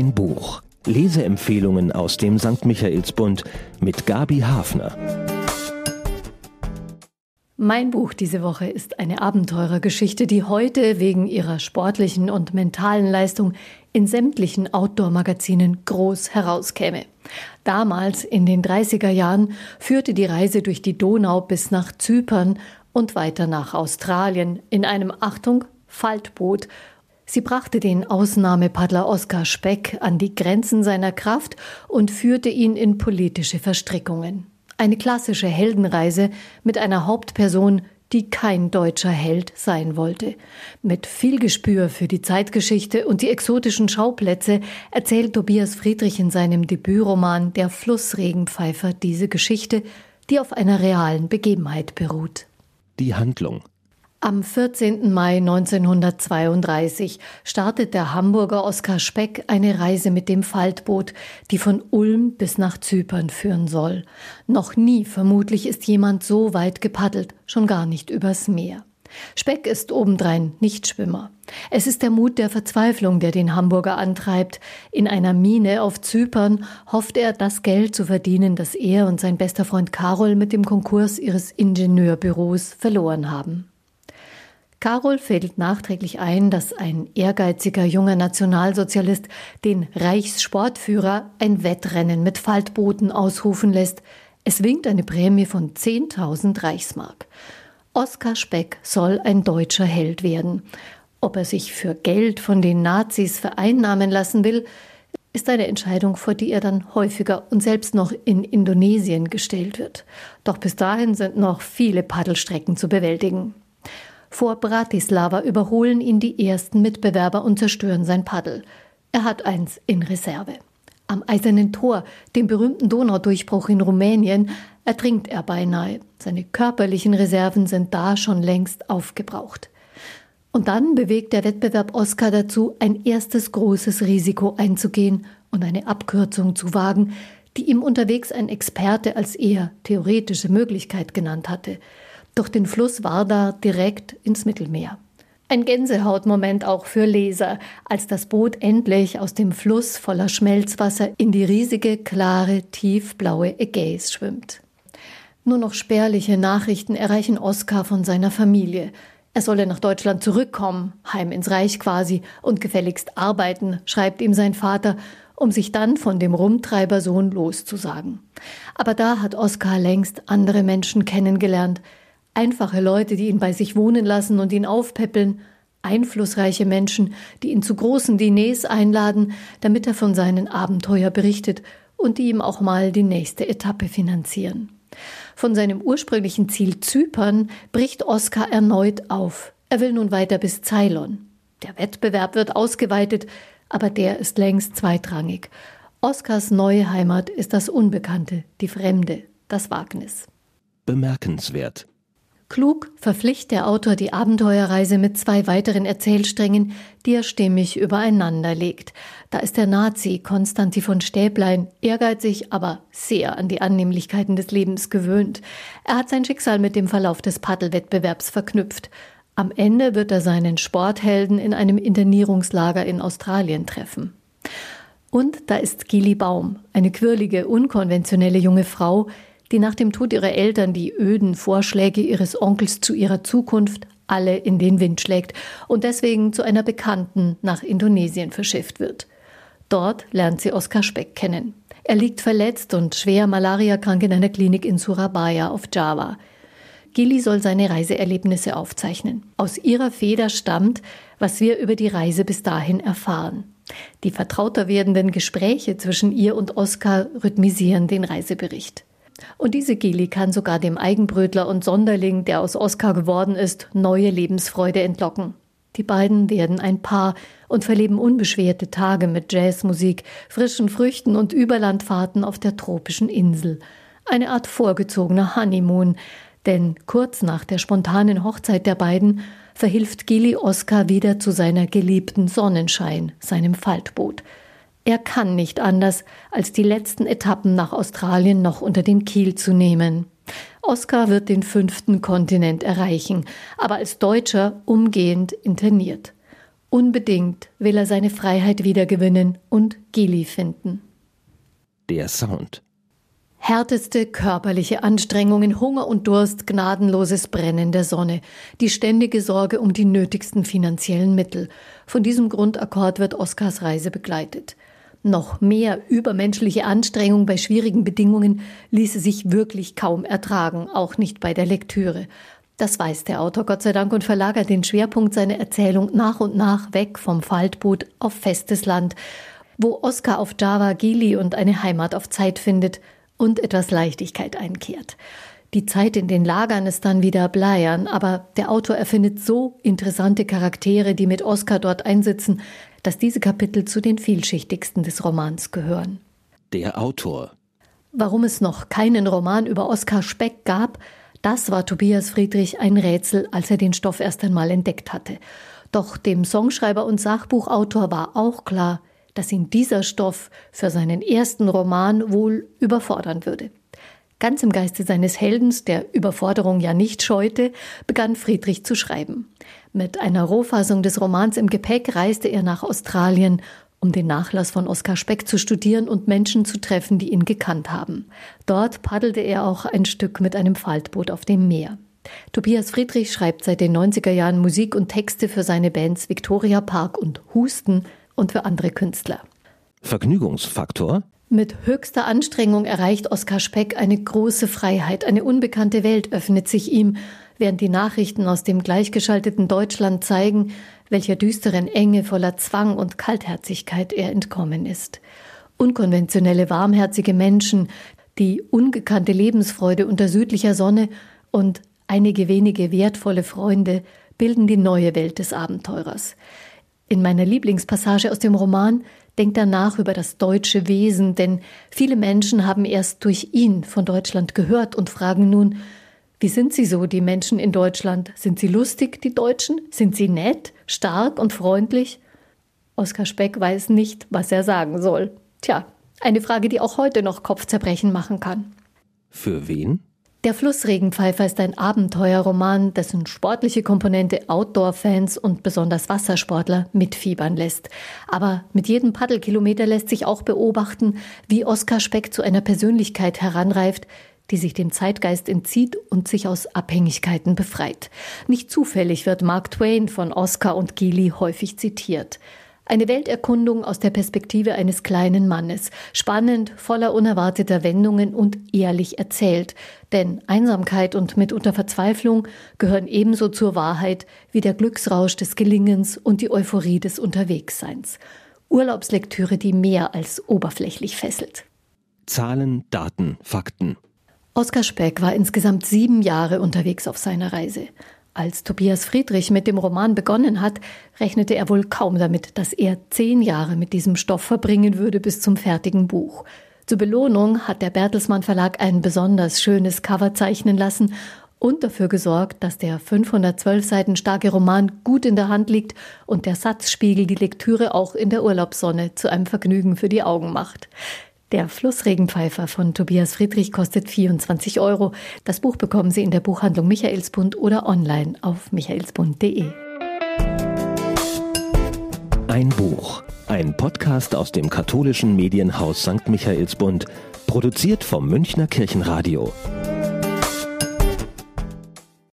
Mein Buch. Leseempfehlungen aus dem St. Michaelsbund mit Gabi Hafner. Mein Buch diese Woche ist eine Abenteurergeschichte, die heute wegen ihrer sportlichen und mentalen Leistung in sämtlichen Outdoor-Magazinen groß herauskäme. Damals, in den 30er Jahren, führte die Reise durch die Donau bis nach Zypern und weiter nach Australien in einem, Achtung, Faltboot. Sie brachte den Ausnahmepaddler Oskar Speck an die Grenzen seiner Kraft und führte ihn in politische Verstrickungen. Eine klassische Heldenreise mit einer Hauptperson, die kein deutscher Held sein wollte. Mit viel Gespür für die Zeitgeschichte und die exotischen Schauplätze erzählt Tobias Friedrich in seinem Debütroman Der Flussregenpfeifer diese Geschichte, die auf einer realen Begebenheit beruht. Die Handlung am 14. Mai 1932 startet der Hamburger Oskar Speck eine Reise mit dem Faltboot, die von Ulm bis nach Zypern führen soll. Noch nie vermutlich ist jemand so weit gepaddelt, schon gar nicht übers Meer. Speck ist obendrein Nichtschwimmer. Es ist der Mut der Verzweiflung, der den Hamburger antreibt. In einer Mine auf Zypern hofft er, das Geld zu verdienen, das er und sein bester Freund Karol mit dem Konkurs ihres Ingenieurbüros verloren haben. Karol fällt nachträglich ein, dass ein ehrgeiziger junger Nationalsozialist den Reichssportführer ein Wettrennen mit Faltbooten ausrufen lässt. Es winkt eine Prämie von 10.000 Reichsmark. Oskar Speck soll ein deutscher Held werden. Ob er sich für Geld von den Nazis vereinnahmen lassen will, ist eine Entscheidung, vor die er dann häufiger und selbst noch in Indonesien gestellt wird. Doch bis dahin sind noch viele Paddelstrecken zu bewältigen. Vor Bratislava überholen ihn die ersten Mitbewerber und zerstören sein Paddel. Er hat eins in Reserve. Am Eisernen Tor, dem berühmten Donaudurchbruch in Rumänien, ertrinkt er beinahe. Seine körperlichen Reserven sind da schon längst aufgebraucht. Und dann bewegt der Wettbewerb Oscar dazu, ein erstes großes Risiko einzugehen und eine Abkürzung zu wagen, die ihm unterwegs ein Experte als eher theoretische Möglichkeit genannt hatte durch den Fluss Warda direkt ins Mittelmeer. Ein Gänsehautmoment auch für Leser, als das Boot endlich aus dem Fluss voller Schmelzwasser in die riesige, klare, tiefblaue Ägäis schwimmt. Nur noch spärliche Nachrichten erreichen Oskar von seiner Familie. Er solle nach Deutschland zurückkommen, heim ins Reich quasi, und gefälligst arbeiten, schreibt ihm sein Vater, um sich dann von dem Rumtreibersohn loszusagen. Aber da hat Oskar längst andere Menschen kennengelernt, Einfache Leute, die ihn bei sich wohnen lassen und ihn aufpäppeln, einflussreiche Menschen, die ihn zu großen Diners einladen, damit er von seinen Abenteuer berichtet und die ihm auch mal die nächste Etappe finanzieren. Von seinem ursprünglichen Ziel Zypern bricht Oskar erneut auf. Er will nun weiter bis Ceylon. Der Wettbewerb wird ausgeweitet, aber der ist längst zweitrangig. Oskars neue Heimat ist das Unbekannte, die Fremde, das Wagnis. Bemerkenswert. Klug verpflichtet der Autor die Abenteuerreise mit zwei weiteren Erzählsträngen, die er stimmig übereinander legt. Da ist der Nazi Konstantin von Stäblein ehrgeizig, aber sehr an die Annehmlichkeiten des Lebens gewöhnt. Er hat sein Schicksal mit dem Verlauf des Paddelwettbewerbs verknüpft. Am Ende wird er seinen Sporthelden in einem Internierungslager in Australien treffen. Und da ist Gili Baum, eine quirlige, unkonventionelle junge Frau, die nach dem Tod ihrer Eltern die öden Vorschläge ihres Onkels zu ihrer Zukunft alle in den Wind schlägt und deswegen zu einer Bekannten nach Indonesien verschifft wird. Dort lernt sie Oskar Speck kennen. Er liegt verletzt und schwer malariakrank in einer Klinik in Surabaya auf Java. Gili soll seine Reiseerlebnisse aufzeichnen. Aus ihrer Feder stammt, was wir über die Reise bis dahin erfahren. Die vertrauter werdenden Gespräche zwischen ihr und Oskar rhythmisieren den Reisebericht. Und diese Geli kann sogar dem Eigenbrötler und Sonderling, der aus Oskar geworden ist, neue Lebensfreude entlocken. Die beiden werden ein Paar und verleben unbeschwerte Tage mit Jazzmusik, frischen Früchten und Überlandfahrten auf der tropischen Insel. Eine Art vorgezogener Honeymoon, denn kurz nach der spontanen Hochzeit der beiden verhilft Gili Oskar wieder zu seiner geliebten Sonnenschein, seinem Faltboot. Er kann nicht anders, als die letzten Etappen nach Australien noch unter den Kiel zu nehmen. Oskar wird den fünften Kontinent erreichen, aber als Deutscher umgehend interniert. Unbedingt will er seine Freiheit wiedergewinnen und Gili finden. Der Sound. Härteste körperliche Anstrengungen, Hunger und Durst, gnadenloses Brennen der Sonne, die ständige Sorge um die nötigsten finanziellen Mittel. Von diesem Grundakkord wird Oskars Reise begleitet. Noch mehr übermenschliche Anstrengung bei schwierigen Bedingungen ließe sich wirklich kaum ertragen, auch nicht bei der Lektüre. Das weiß der Autor Gott sei Dank und verlagert den Schwerpunkt seiner Erzählung nach und nach weg vom Faltboot auf festes Land, wo Oskar auf Java Gili und eine Heimat auf Zeit findet und etwas Leichtigkeit einkehrt. Die Zeit in den Lagern ist dann wieder bleiern, aber der Autor erfindet so interessante Charaktere, die mit Oskar dort einsitzen, dass diese Kapitel zu den vielschichtigsten des Romans gehören. Der Autor. Warum es noch keinen Roman über Oskar Speck gab, das war Tobias Friedrich ein Rätsel, als er den Stoff erst einmal entdeckt hatte. Doch dem Songschreiber und Sachbuchautor war auch klar, dass ihn dieser Stoff für seinen ersten Roman wohl überfordern würde. Ganz im Geiste seines Heldens, der Überforderung ja nicht scheute, begann Friedrich zu schreiben. Mit einer Rohfassung des Romans im Gepäck reiste er nach Australien, um den Nachlass von Oskar Speck zu studieren und Menschen zu treffen, die ihn gekannt haben. Dort paddelte er auch ein Stück mit einem Faltboot auf dem Meer. Tobias Friedrich schreibt seit den 90er Jahren Musik und Texte für seine Bands Victoria Park und Husten und für andere Künstler. Vergnügungsfaktor? Mit höchster Anstrengung erreicht Oskar Speck eine große Freiheit, eine unbekannte Welt öffnet sich ihm, während die Nachrichten aus dem gleichgeschalteten Deutschland zeigen, welcher düsteren Enge voller Zwang und Kaltherzigkeit er entkommen ist. Unkonventionelle, warmherzige Menschen, die ungekannte Lebensfreude unter südlicher Sonne und einige wenige wertvolle Freunde bilden die neue Welt des Abenteurers. In meiner Lieblingspassage aus dem Roman denkt er nach über das deutsche Wesen, denn viele Menschen haben erst durch ihn von Deutschland gehört und fragen nun, wie sind sie so, die Menschen in Deutschland? Sind sie lustig, die Deutschen? Sind sie nett, stark und freundlich? Oskar Speck weiß nicht, was er sagen soll. Tja, eine Frage, die auch heute noch Kopfzerbrechen machen kann. Für wen? Der Flussregenpfeifer ist ein Abenteuerroman, dessen sportliche Komponente Outdoor-Fans und besonders Wassersportler mitfiebern lässt. Aber mit jedem Paddelkilometer lässt sich auch beobachten, wie Oskar Speck zu einer Persönlichkeit heranreift, die sich dem Zeitgeist entzieht und sich aus Abhängigkeiten befreit. Nicht zufällig wird Mark Twain von Oscar und Gili häufig zitiert. Eine Welterkundung aus der Perspektive eines kleinen Mannes, spannend, voller unerwarteter Wendungen und ehrlich erzählt. Denn Einsamkeit und mitunter Verzweiflung gehören ebenso zur Wahrheit wie der Glücksrausch des Gelingens und die Euphorie des Unterwegsseins. Urlaubslektüre, die mehr als oberflächlich fesselt. Zahlen, Daten, Fakten. Oskar Speck war insgesamt sieben Jahre unterwegs auf seiner Reise. Als Tobias Friedrich mit dem Roman begonnen hat, rechnete er wohl kaum damit, dass er zehn Jahre mit diesem Stoff verbringen würde bis zum fertigen Buch. Zur Belohnung hat der Bertelsmann Verlag ein besonders schönes Cover zeichnen lassen und dafür gesorgt, dass der 512 Seiten starke Roman gut in der Hand liegt und der Satzspiegel die Lektüre auch in der Urlaubssonne zu einem Vergnügen für die Augen macht. Der Flussregenpfeifer von Tobias Friedrich kostet 24 Euro. Das Buch bekommen Sie in der Buchhandlung Michaelsbund oder online auf michaelsbund.de. Ein Buch. Ein Podcast aus dem katholischen Medienhaus St. Michaelsbund. Produziert vom Münchner Kirchenradio.